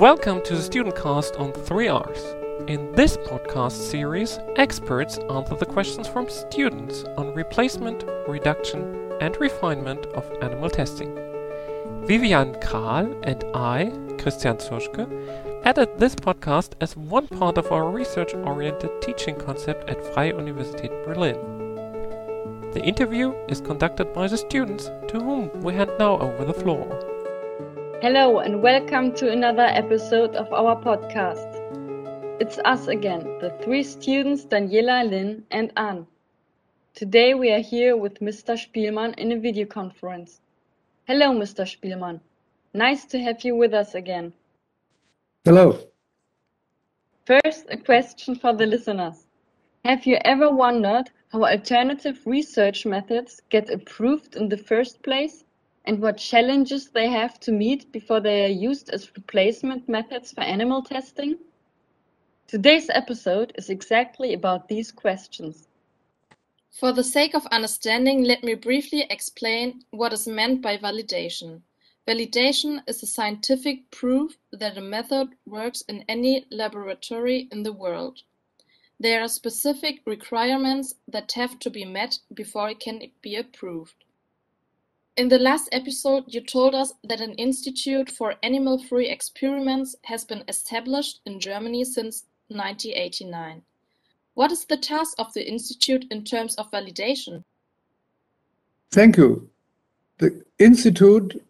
Welcome to the Student Cast on 3Rs. In this podcast series, experts answer the questions from students on replacement, reduction, and refinement of animal testing. Vivian Kral and I, Christian Zuschke, added this podcast as one part of our research oriented teaching concept at Freie Universität Berlin. The interview is conducted by the students to whom we hand now over the floor. Hello, and welcome to another episode of our podcast. It's us again, the three students Daniela, Lynn, and Anne. Today we are here with Mr. Spielmann in a video conference. Hello, Mr. Spielmann. Nice to have you with us again. Hello. First, a question for the listeners. Have you ever wondered how alternative research methods get approved in the first place? And what challenges they have to meet before they are used as replacement methods for animal testing? Today's episode is exactly about these questions. For the sake of understanding, let me briefly explain what is meant by validation. Validation is a scientific proof that a method works in any laboratory in the world. There are specific requirements that have to be met before it can be approved. In the last episode you told us that an institute for animal-free experiments has been established in Germany since 1989. What is the task of the institute in terms of validation? Thank you. The institute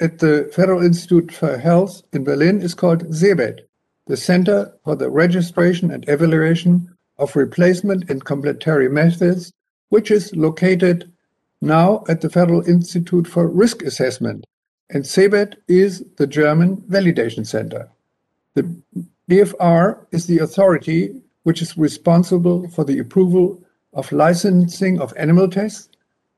at the Federal Institute for Health in Berlin is called ZEBET, the Center for the Registration and Evaluation of Replacement and Complementary Methods, which is located now at the Federal Institute for Risk Assessment, and ZEBET is the German validation center. The BfR is the authority which is responsible for the approval of licensing of animal tests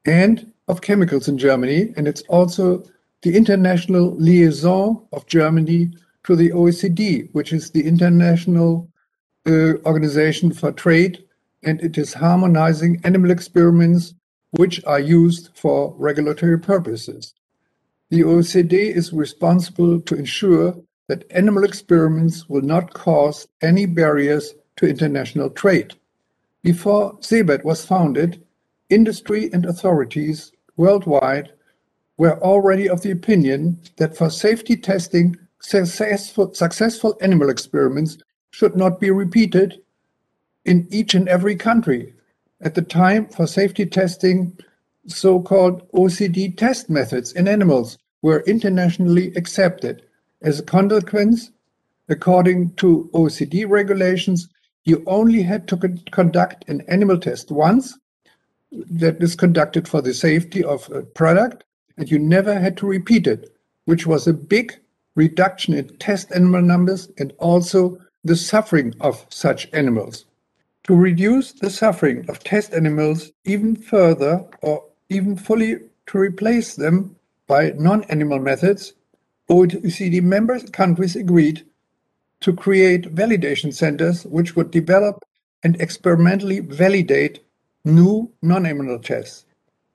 and of chemicals in Germany, and it's also the international liaison of Germany to the OECD, which is the international uh, organization for trade, and it is harmonizing animal experiments which are used for regulatory purposes. The OECD is responsible to ensure that animal experiments will not cause any barriers to international trade. Before ZEBET was founded, industry and authorities worldwide were already of the opinion that for safety testing, successful, successful animal experiments should not be repeated in each and every country, at the time for safety testing, so-called OECD test methods in animals were internationally accepted. As a consequence, according to OECD regulations, you only had to conduct an animal test once that is conducted for the safety of a product, and you never had to repeat it, which was a big reduction in test animal numbers and also the suffering of such animals. To reduce the suffering of test animals even further or even fully to replace them by non-animal methods, OECD member countries agreed to create validation centers which would develop and experimentally validate new non-animal tests.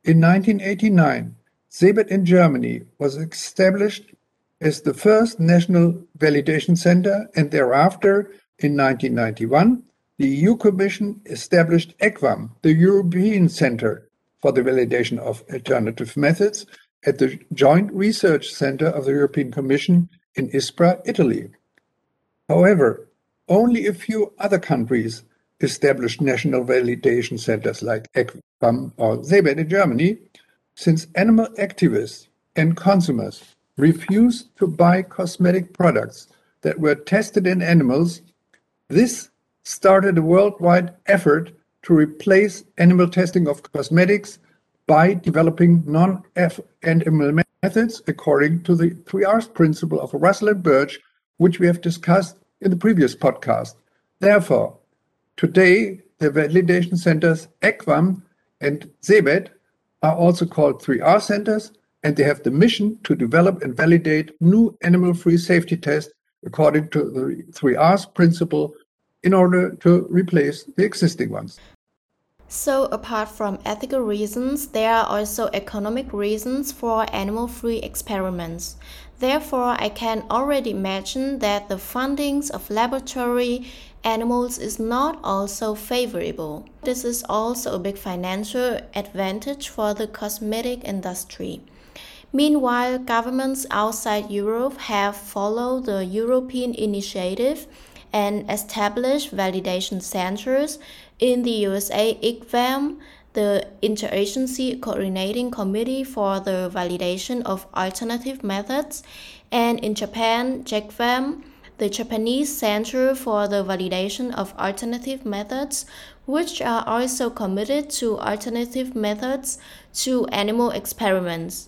In 1989, ZEBET in Germany was established as the first national validation center and thereafter in 1991 the EU Commission established ECVAM, the European Centre for the Validation of Alternative Methods, at the Joint Research Centre of the European Commission in Ispra, Italy. However, only a few other countries established national validation centers like ECVAM or ZEBET in Germany, since animal activists and consumers refused to buy cosmetic products that were tested in animals, this started a worldwide effort to replace animal testing of cosmetics by developing non-animal methods according to the three R's principle of Russell and Burch, which we have discussed in the previous podcast. Therefore, today the validation centers ECVAM and ZEBET are also called 3R centers, and they have the mission to develop and validate new animal-free safety tests according to the 3R's principle in order to replace the existing ones. So, apart from ethical reasons, there are also economic reasons for animal free experiments. Therefore, I can already imagine that the fundings of laboratory animals is not also favorable. This is also a big financial advantage for the cosmetic industry. Meanwhile, governments outside Europe have followed the European initiative and established validation centers in the USA ICVAM, the Interagency Coordinating Committee for the Validation of Alternative Methods, and in Japan, JaCVAM, the Japanese Center for the Validation of Alternative Methods, which are also committed to alternative methods to animal experiments.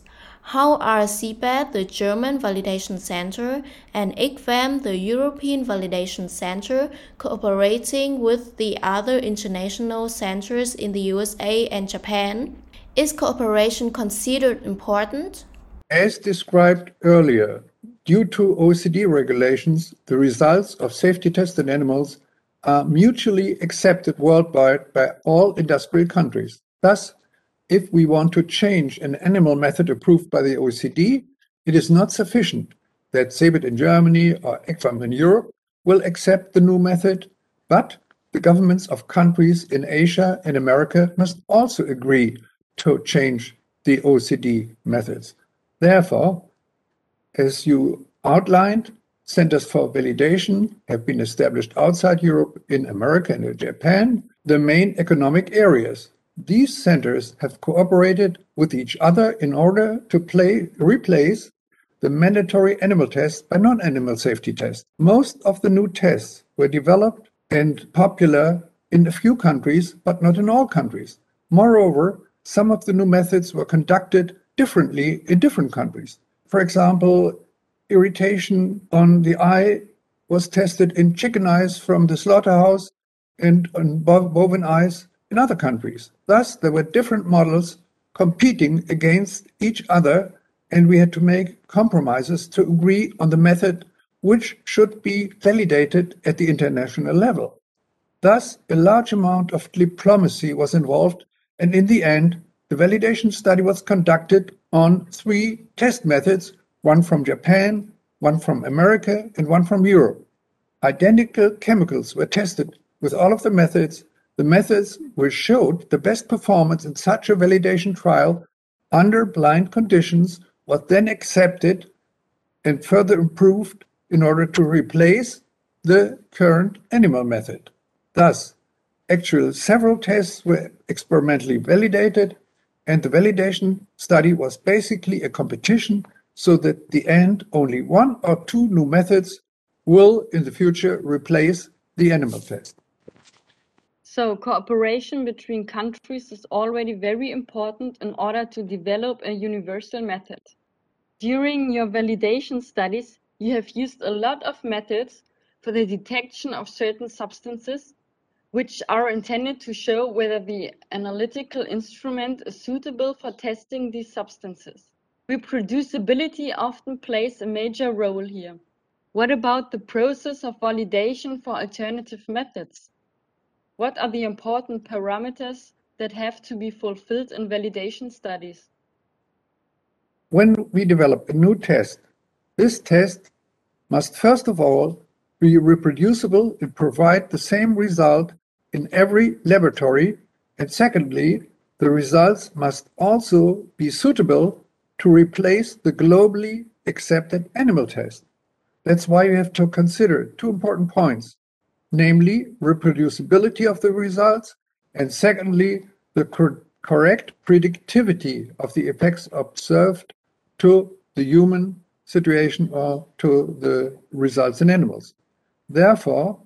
How are ZEBET, the German Validation Center, and ECVAM, the European Validation Center, cooperating with the other international centers in the USA and Japan? Is cooperation considered important? As described earlier, due to OECD regulations, the results of safety tested animals are mutually accepted worldwide by all industrial countries. Thus, if we want to change an animal method approved by the OECD, it is not sufficient that ZEBET in Germany or ECVAM in Europe will accept the new method, but the governments of countries in Asia and America must also agree to change the OECD methods. Therefore, as you outlined, centers for validation have been established outside Europe, in America, and in Japan, the main economic areas these centers have cooperated with each other in order to play, replace the mandatory animal tests by non-animal safety tests. Most of the new tests were developed and popular in a few countries, but not in all countries. Moreover, some of the new methods were conducted differently in different countries. For example, irritation on the eye was tested in chicken eyes from the slaughterhouse and on bovine eyes in other countries. Thus, there were different models competing against each other, and we had to make compromises to agree on the method which should be validated at the international level. Thus, a large amount of diplomacy was involved, and in the end, the validation study was conducted on three test methods one from Japan, one from America, and one from Europe. Identical chemicals were tested with all of the methods the methods which showed the best performance in such a validation trial under blind conditions was then accepted and further improved in order to replace the current animal method. Thus, actually several tests were experimentally validated and the validation study was basically a competition so that at the end only one or two new methods will in the future replace the animal test. So cooperation between countries is already very important in order to develop a universal method. During your validation studies, you have used a lot of methods for the detection of certain substances, which are intended to show whether the analytical instrument is suitable for testing these substances. Reproducibility often plays a major role here. What about the process of validation for alternative methods? What are the important parameters that have to be fulfilled in validation studies? When we develop a new test, this test must first of all be reproducible and provide the same result in every laboratory. And secondly, the results must also be suitable to replace the globally accepted animal test. That's why you have to consider two important points namely reproducibility of the results, and secondly, the cor correct predictivity of the effects observed to the human situation or to the results in animals. Therefore,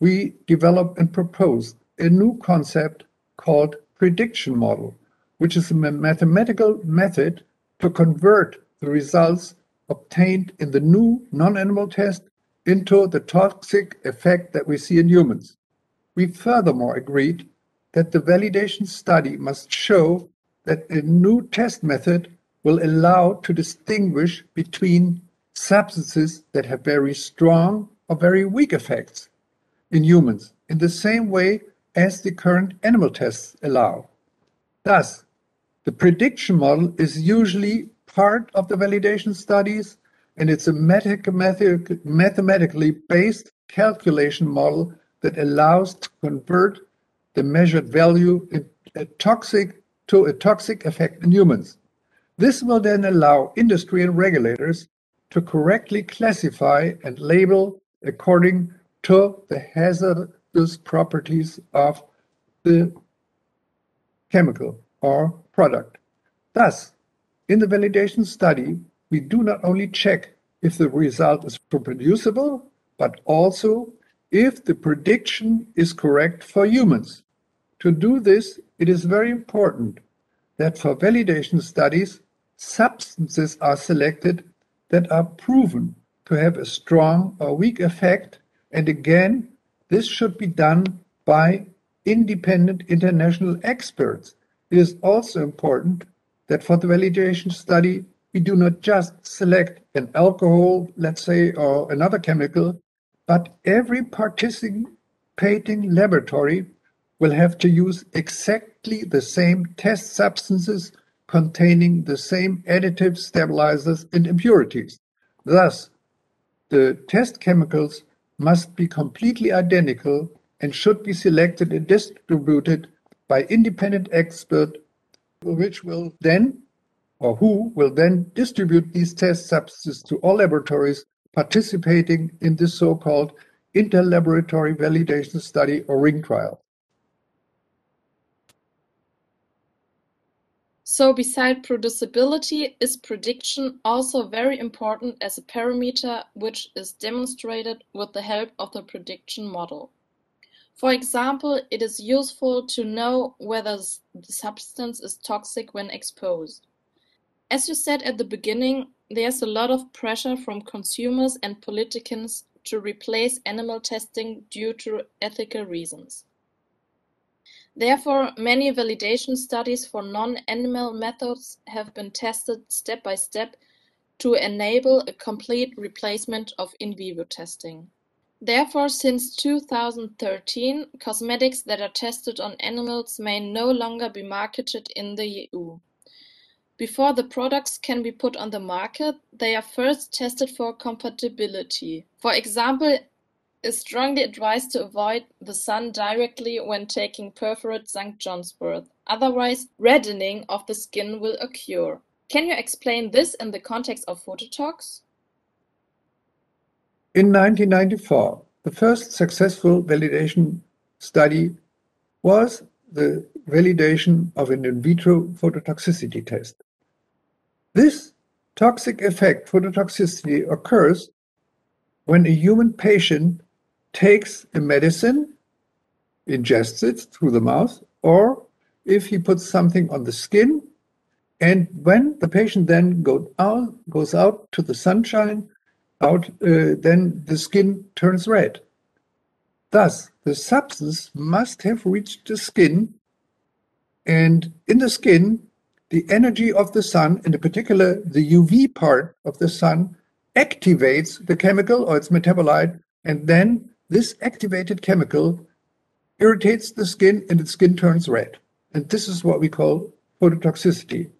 we developed and proposed a new concept called prediction model, which is a mathematical method to convert the results obtained in the new non-animal test into the toxic effect that we see in humans. We furthermore agreed that the validation study must show that a new test method will allow to distinguish between substances that have very strong or very weak effects in humans in the same way as the current animal tests allow. Thus, the prediction model is usually part of the validation studies and it's a mathematically based calculation model that allows to convert the measured value a toxic to a toxic effect in humans. This will then allow industry and regulators to correctly classify and label according to the hazardous properties of the chemical or product. Thus, in the validation study, we do not only check if the result is reproducible, but also if the prediction is correct for humans. To do this, it is very important that for validation studies, substances are selected that are proven to have a strong or weak effect, and again, this should be done by independent international experts. It is also important that for the validation study, we do not just select an alcohol, let's say, or another chemical, but every participating laboratory will have to use exactly the same test substances containing the same additives, stabilizers, and impurities. Thus, the test chemicals must be completely identical and should be selected and distributed by independent expert, which will then or who will then distribute these test substances to all laboratories participating in this so-called inter-laboratory validation study or ring trial. So beside producibility is prediction also very important as a parameter which is demonstrated with the help of the prediction model. For example, it is useful to know whether the substance is toxic when exposed. As you said at the beginning, there's a lot of pressure from consumers and politicians to replace animal testing due to ethical reasons. Therefore, many validation studies for non-animal methods have been tested step by step to enable a complete replacement of in vivo testing. Therefore, since 2013, cosmetics that are tested on animals may no longer be marketed in the EU. Before the products can be put on the market, they are first tested for compatibility. For example, is strongly advised to avoid the sun directly when taking Perforate St. John's wort, otherwise reddening of the skin will occur. Can you explain this in the context of phototox? In 1994, the first successful validation study was the validation of an in vitro phototoxicity test. This toxic effect phototoxicity occurs when a human patient takes a medicine, ingests it through the mouth, or if he puts something on the skin, and when the patient then go out, goes out to the sunshine, out, uh, then the skin turns red. Thus, the substance must have reached the skin, and in the skin, the energy of the sun, in particular the UV part of the sun, activates the chemical or its metabolite, and then this activated chemical irritates the skin and the skin turns red. And this is what we call phototoxicity.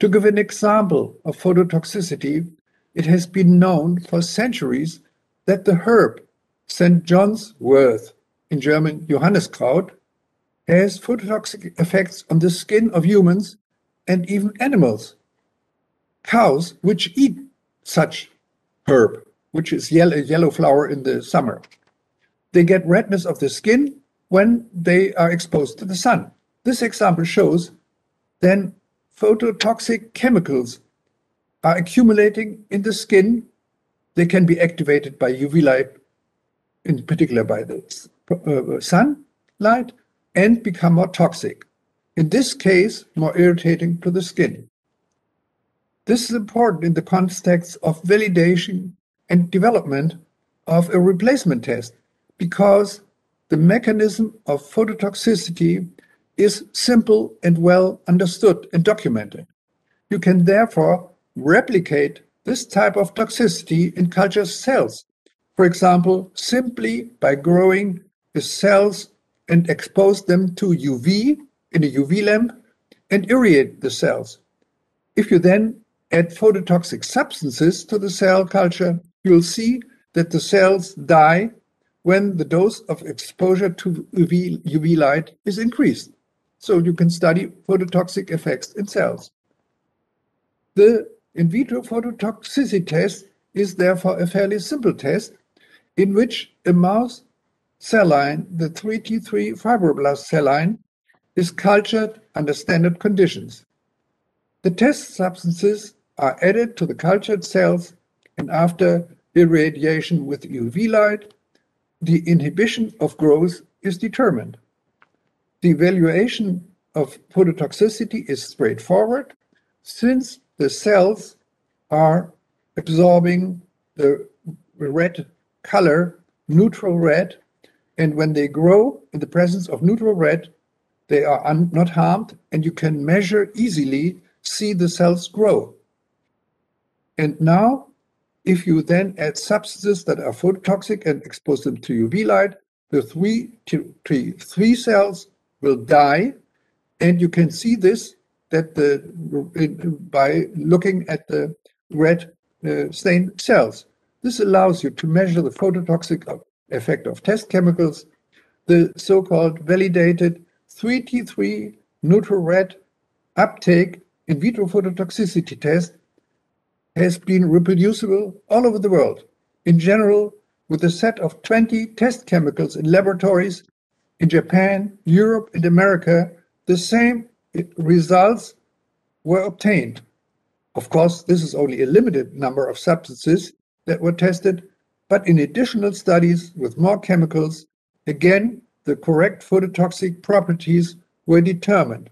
To give an example of phototoxicity, it has been known for centuries that the herb St. John's wort, in German Johanniskraut, has phototoxic effects on the skin of humans and even animals. Cows, which eat such herb, which is yellow, yellow flower in the summer, they get redness of the skin when they are exposed to the sun. This example shows then phototoxic chemicals are accumulating in the skin. They can be activated by UV light, in particular by the uh, sunlight, and become more toxic in this case more irritating to the skin. This is important in the context of validation and development of a replacement test because the mechanism of phototoxicity is simple and well understood and documented. You can therefore replicate this type of toxicity in culture cells, for example, simply by growing the cells and expose them to UV in a UV lamp and irradiate the cells. If you then add phototoxic substances to the cell culture, you'll see that the cells die when the dose of exposure to UV, UV light is increased. So you can study phototoxic effects in cells. The in vitro phototoxicity test is therefore a fairly simple test in which a mouse cell line, the 3T3 fibroblast cell line, is cultured under standard conditions. The test substances are added to the cultured cells and after irradiation with UV light, the inhibition of growth is determined. The evaluation of phototoxicity is straightforward since the cells are absorbing the red color, neutral red, and when they grow in the presence of neutral red, they are not harmed, and you can measure easily, see the cells grow. And now, if you then add substances that are phototoxic and expose them to UV light, the three, three, three cells will die. And you can see this that the by looking at the red uh, stained cells. This allows you to measure the phototoxic effect of test chemicals, the so-called validated 3T3 neutral red uptake in vitro phototoxicity test has been reproducible all over the world. In general, with a set of 20 test chemicals in laboratories in Japan, Europe, and America, the same results were obtained. Of course, this is only a limited number of substances that were tested, but in additional studies with more chemicals, again, the correct phototoxic properties were determined.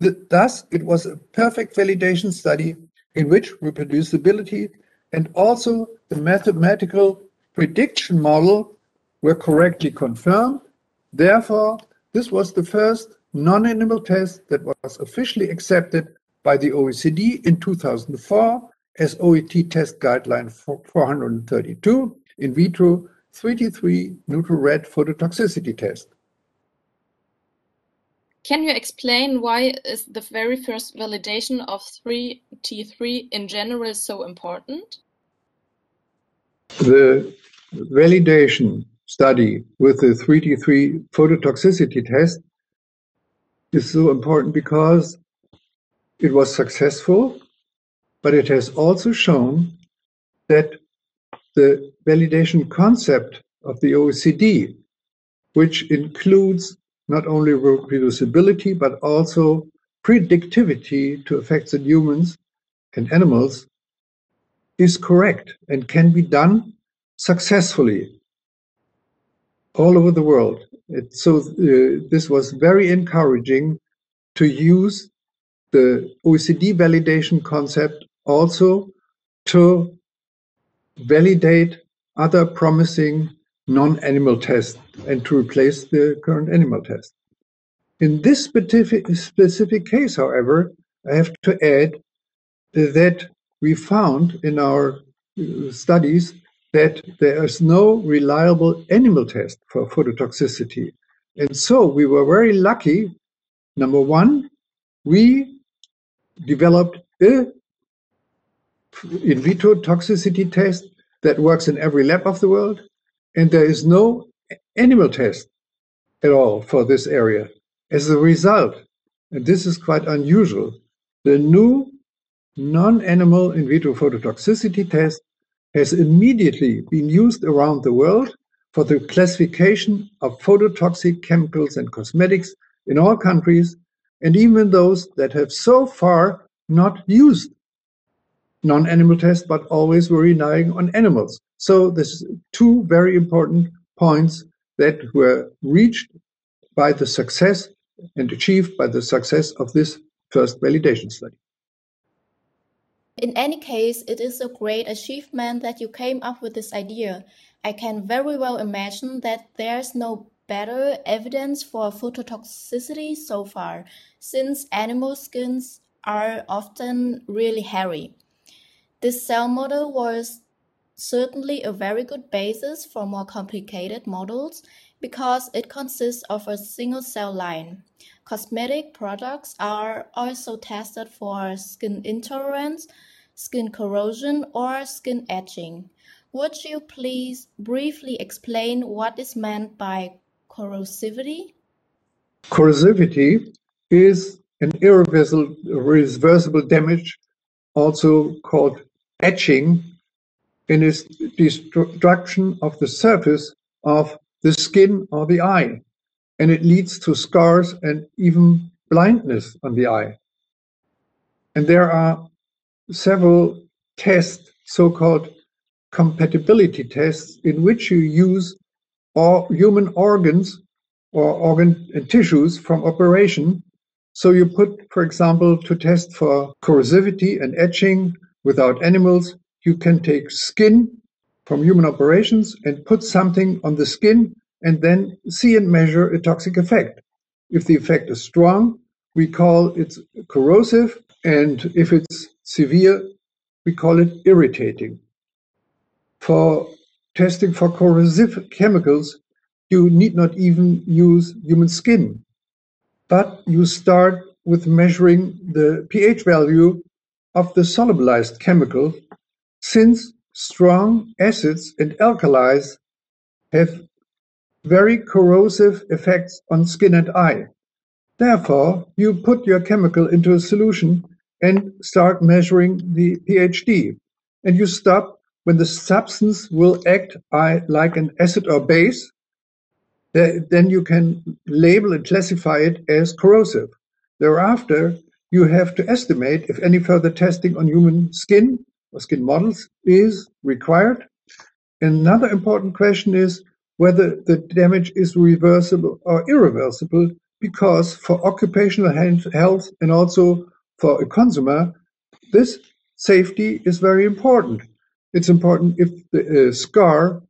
Thus, it was a perfect validation study in which reproducibility and also the mathematical prediction model were correctly confirmed. Therefore, this was the first non-animal test that was officially accepted by the OECD in 2004 as OET test guideline 432 in vitro 3T3 neutral red phototoxicity test. Can you explain why is the very first validation of 3T3 in general so important? The validation study with the 3T3 phototoxicity test is so important because it was successful, but it has also shown that the validation concept of the OECD, which includes not only reproducibility, but also predictivity to effects in humans and animals, is correct and can be done successfully all over the world. It, so uh, this was very encouraging to use the OECD validation concept also to validate other promising non-animal tests and to replace the current animal test. In this specific, specific case, however, I have to add that we found in our uh, studies that there is no reliable animal test for phototoxicity. And so we were very lucky. Number one, we developed a in vitro toxicity test that works in every lab of the world, and there is no animal test at all for this area. As a result, and this is quite unusual, the new non-animal in vitro phototoxicity test has immediately been used around the world for the classification of phototoxic chemicals and cosmetics in all countries, and even those that have so far not used non-animal tests, but always were relying on animals. So this two very important points that were reached by the success and achieved by the success of this first validation study. In any case, it is a great achievement that you came up with this idea. I can very well imagine that there's no better evidence for phototoxicity so far, since animal skins are often really hairy. This cell model was certainly a very good basis for more complicated models because it consists of a single cell line. Cosmetic products are also tested for skin intolerance, skin corrosion, or skin etching. Would you please briefly explain what is meant by corrosivity? Corrosivity is an irreversible damage, also called etching, in its destruction of the surface of the skin or the eye, and it leads to scars and even blindness on the eye. And there are several tests, so-called compatibility tests, in which you use or human organs or organ and tissues from operation. So you put, for example, to test for corrosivity and etching without animals, you can take skin from human operations and put something on the skin and then see and measure a toxic effect. If the effect is strong, we call it corrosive, and if it's severe, we call it irritating. For testing for corrosive chemicals, you need not even use human skin, but you start with measuring the pH value of the solubilized chemical, since strong acids and alkalis have very corrosive effects on skin and eye. Therefore, you put your chemical into a solution and start measuring the pHD, and you stop when the substance will act like an acid or base then you can label and classify it as corrosive. Thereafter, you have to estimate if any further testing on human skin or skin models is required. Another important question is whether the damage is reversible or irreversible, because for occupational health and also for a consumer, this safety is very important. It's important if the uh, scar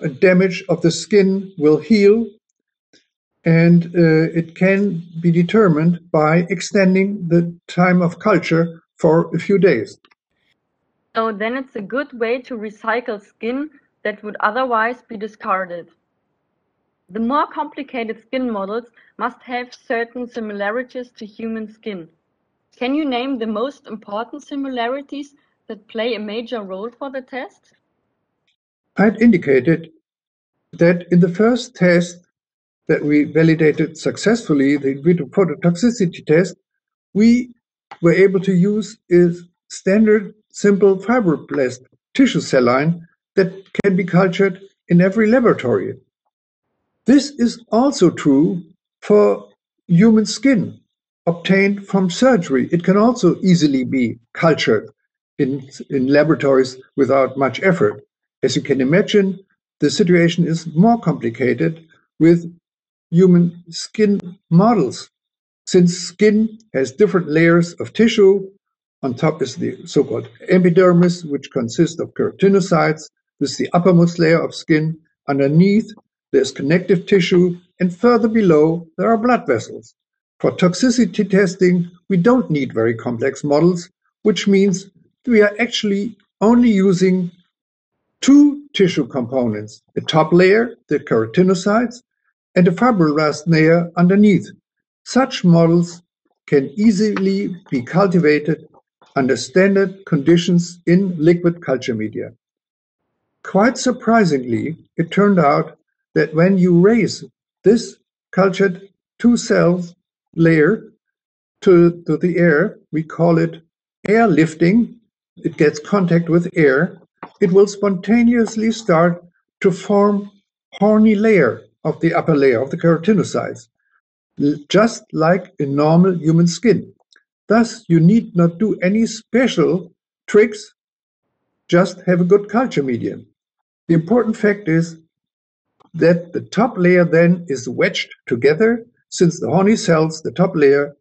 a damage of the skin will heal and uh, it can be determined by extending the time of culture for a few days. So then it's a good way to recycle skin that would otherwise be discarded. The more complicated skin models must have certain similarities to human skin. Can you name the most important similarities that play a major role for the test? I had indicated that in the first test that we validated successfully, the in vitro phototoxicity test, we were able to use a standard simple fibroblast tissue cell line that can be cultured in every laboratory. This is also true for human skin obtained from surgery. It can also easily be cultured in, in laboratories without much effort. As you can imagine, the situation is more complicated with human skin models, since skin has different layers of tissue. On top is the so-called epidermis, which consists of keratinocytes. This is the uppermost layer of skin. Underneath, there's connective tissue, and further below, there are blood vessels. For toxicity testing, we don't need very complex models, which means we are actually only using two tissue components, the top layer, the keratinocytes, and a fibroblast layer underneath. Such models can easily be cultivated under standard conditions in liquid culture media. Quite surprisingly, it turned out that when you raise this cultured two cell layer to, to the air, we call it air lifting. It gets contact with air it will spontaneously start to form horny layer of the upper layer of the keratinocytes, just like in normal human skin. Thus, you need not do any special tricks, just have a good culture medium. The important fact is that the top layer then is wedged together since the horny cells, the top layer,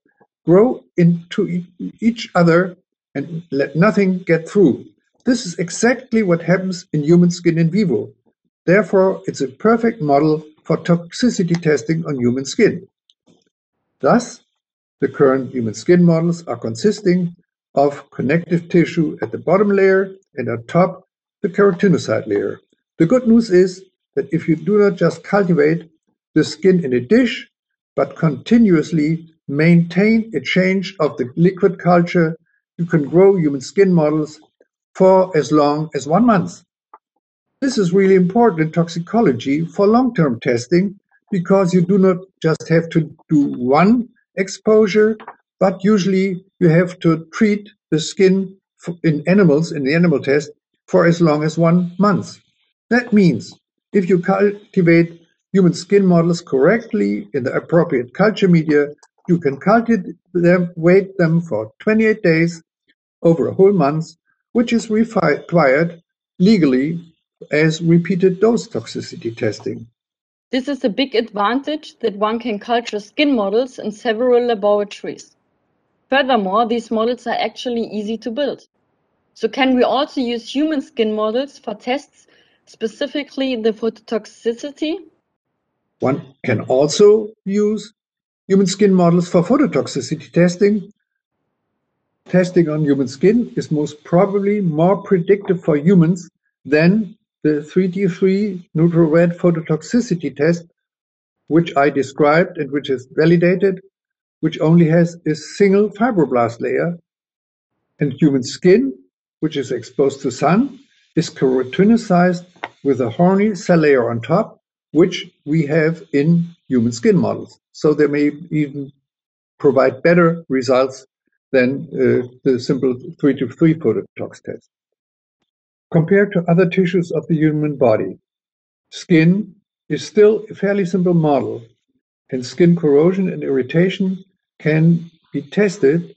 grow into each other and let nothing get through. This is exactly what happens in human skin in vivo. Therefore, it's a perfect model for toxicity testing on human skin. Thus, the current human skin models are consisting of connective tissue at the bottom layer and on top the keratinocyte layer. The good news is that if you do not just cultivate the skin in a dish, but continuously maintain a change of the liquid culture you can grow human skin models for as long as one month. This is really important in toxicology for long-term testing because you do not just have to do one exposure, but usually you have to treat the skin in animals, in the animal test, for as long as one month. That means if you cultivate human skin models correctly in the appropriate culture media, you can cultivate them, wait them for 28 days over a whole month, which is required legally as repeated dose toxicity testing. This is a big advantage that one can culture skin models in several laboratories. Furthermore, these models are actually easy to build. So can we also use human skin models for tests, specifically the phototoxicity? One can also use human skin models for phototoxicity testing. Testing on human skin is most probably more predictive for humans than the 3T3 neutral red phototoxicity test, which I described and which is validated, which only has a single fibroblast layer, and human skin, which is exposed to sun, is keratinized with a horny cell layer on top, which we have in human skin models. So they may even provide better results than uh, the simple 3T3 phototox test. Compared to other tissues of the human body, skin is still a fairly simple model, and skin corrosion and irritation can be tested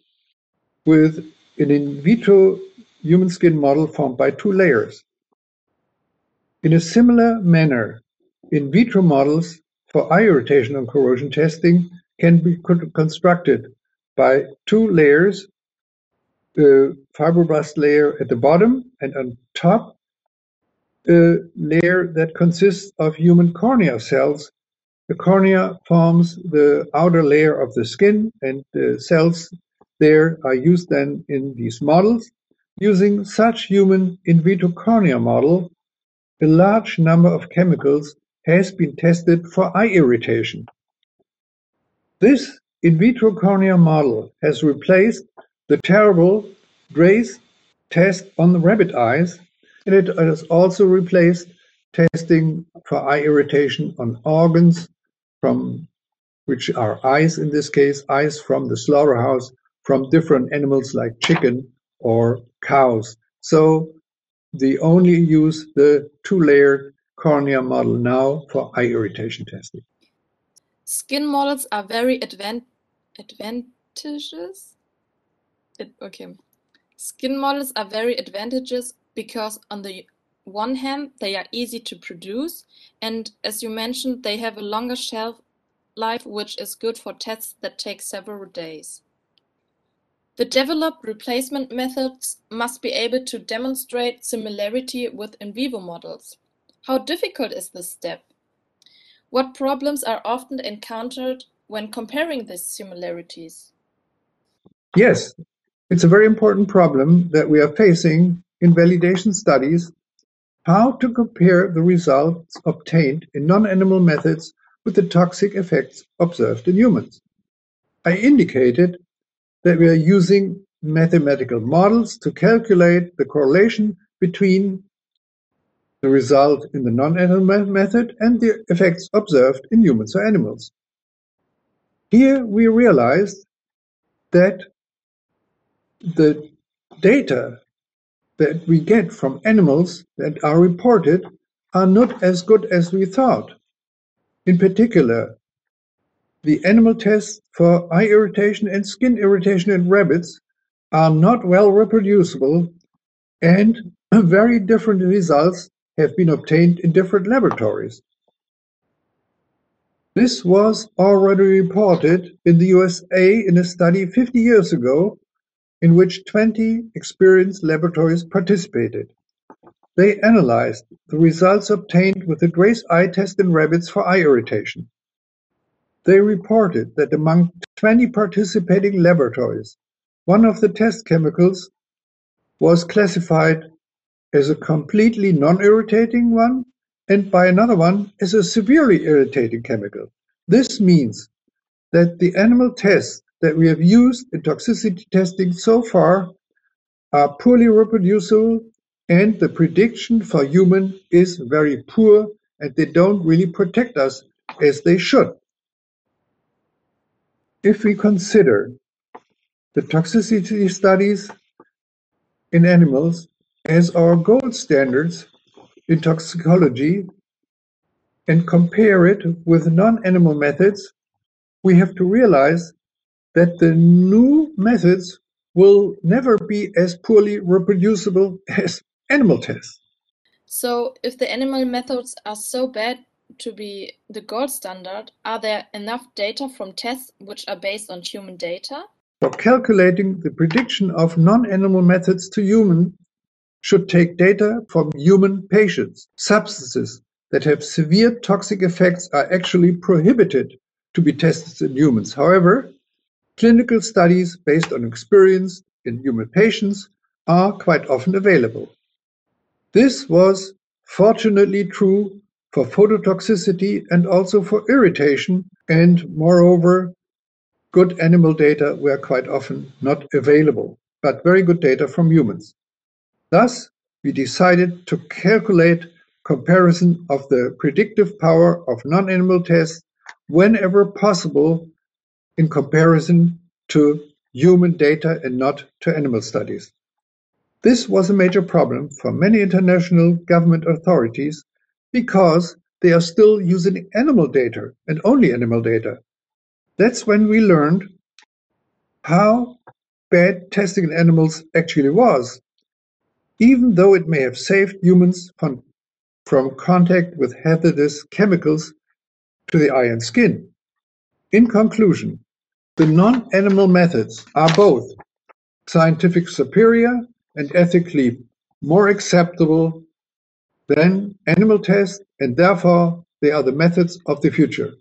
with an in vitro human skin model formed by two layers. In a similar manner, in vitro models for eye irritation and corrosion testing can be constructed by two layers Uh, the fibroblast layer at the bottom, and on top, a layer that consists of human cornea cells. The cornea forms the outer layer of the skin, and the cells there are used then in these models. Using such human in vitro cornea model, a large number of chemicals has been tested for eye irritation. This in vitro cornea model has replaced the terrible Draize test on the rabbit eyes, and it has also replaced testing for eye irritation on organs from which are eyes in this case, eyes from the slaughterhouse from different animals like chicken or cows. So they only use the two-layered cornea model now for eye irritation testing. Skin models are very advan advantageous. Okay. Skin models are very advantageous because on the one hand they are easy to produce and as you mentioned they have a longer shelf life which is good for tests that take several days. The developed replacement methods must be able to demonstrate similarity with in vivo models. How difficult is this step? What problems are often encountered when comparing these similarities? Yes, it's a very important problem that we are facing in validation studies, how to compare the results obtained in non-animal methods with the toxic effects observed in humans. I indicated that we are using mathematical models to calculate the correlation between the result in the non-animal method and the effects observed in humans or animals. Here we realized that the data that we get from animals that are reported are not as good as we thought. In particular, the animal tests for eye irritation and skin irritation in rabbits are not well reproducible and very different results have been obtained in different laboratories. This was already reported in the USA in a study 50 years ago in which twenty experienced laboratories participated. They analyzed the results obtained with the Draize eye test in rabbits for eye irritation. They reported that among 20 participating laboratories, one of the test chemicals was classified as a completely non-irritating one and by another one as a severely irritating chemical. This means that the animal tests that we have used in toxicity testing so far are poorly reproducible and the prediction for human is very poor and they don't really protect us as they should. If we consider the toxicity studies in animals as our gold standards in toxicology and compare it with non-animal methods, we have to realize that the new methods will never be as poorly reproducible as animal tests. So, if the animal methods are so bad to be the gold standard, are there enough data from tests which are based on human data? For calculating the prediction of non-animal methods to human should take data from human patients. Substances that have severe toxic effects are actually prohibited to be tested in humans. However, clinical studies based on experience in human patients are quite often available. This was fortunately true for phototoxicity and also for irritation, and moreover, good animal data were quite often not available, but very good data from humans. Thus, we decided to calculate comparison of the predictive power of non-animal tests whenever possible in comparison to human data and not to animal studies. This was a major problem for many international government authorities because they are still using animal data and only animal data. That's when we learned how bad testing in animals actually was, even though it may have saved humans from, from contact with hazardous chemicals to the eye and skin. In conclusion, the non-animal methods are both scientific superior and ethically more acceptable than animal tests, and therefore they are the methods of the future.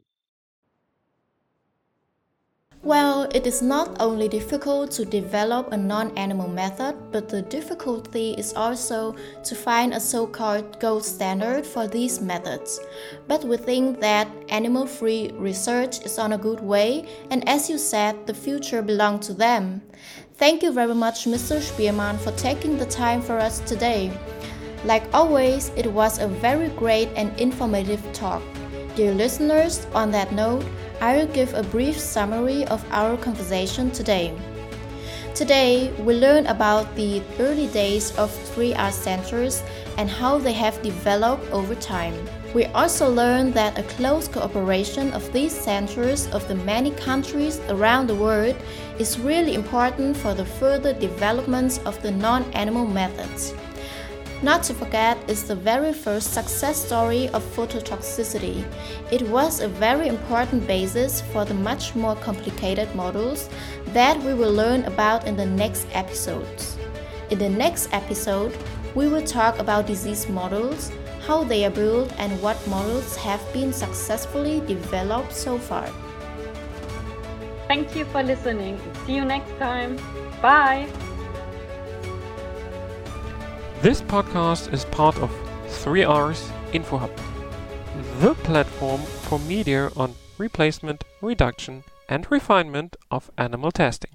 Well, it is not only difficult to develop a non animal method, but the difficulty is also to find a so called gold standard for these methods. But we think that animal free research is on a good way, and as you said, the future belongs to them. Thank you very much, Mr. Spielmann, for taking the time for us today. Like always, it was a very great and informative talk. Dear listeners, on that note, I will give a brief summary of our conversation today. Today, we learn about the early days of 3R centers and how they have developed over time. We also learned that a close cooperation of these centers of the many countries around the world is really important for the further development of the non-animal methods. Not to forget is the very first success story of phototoxicity. It was a very important basis for the much more complicated models that we will learn about in the next episodes. In the next episode, we will talk about disease models, how they are built, and what models have been successfully developed so far. Thank you for listening. See you next time. Bye. This podcast is part of 3R's InfoHub, the platform for media on replacement, reduction, and refinement of animal testing.